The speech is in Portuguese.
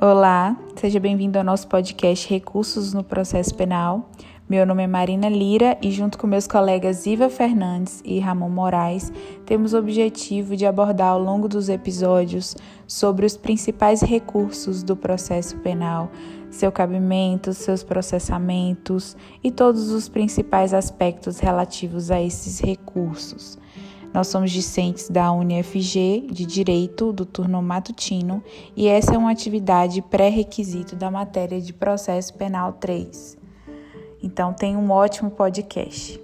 Olá, seja bem-vindo ao nosso podcast Recursos no Processo Penal. Meu nome é Marina Lira e, junto com meus colegas Iva Fernandes e Ramon Moraes, temos o objetivo de abordar ao longo dos episódios sobre os principais recursos do processo penal, seu cabimento, seus processamentos e todos os principais aspectos relativos a esses recursos. Nós somos discentes da UniFG de Direito do turno matutino e essa é uma atividade pré-requisito da matéria de Processo Penal 3. Então, tenha um ótimo podcast.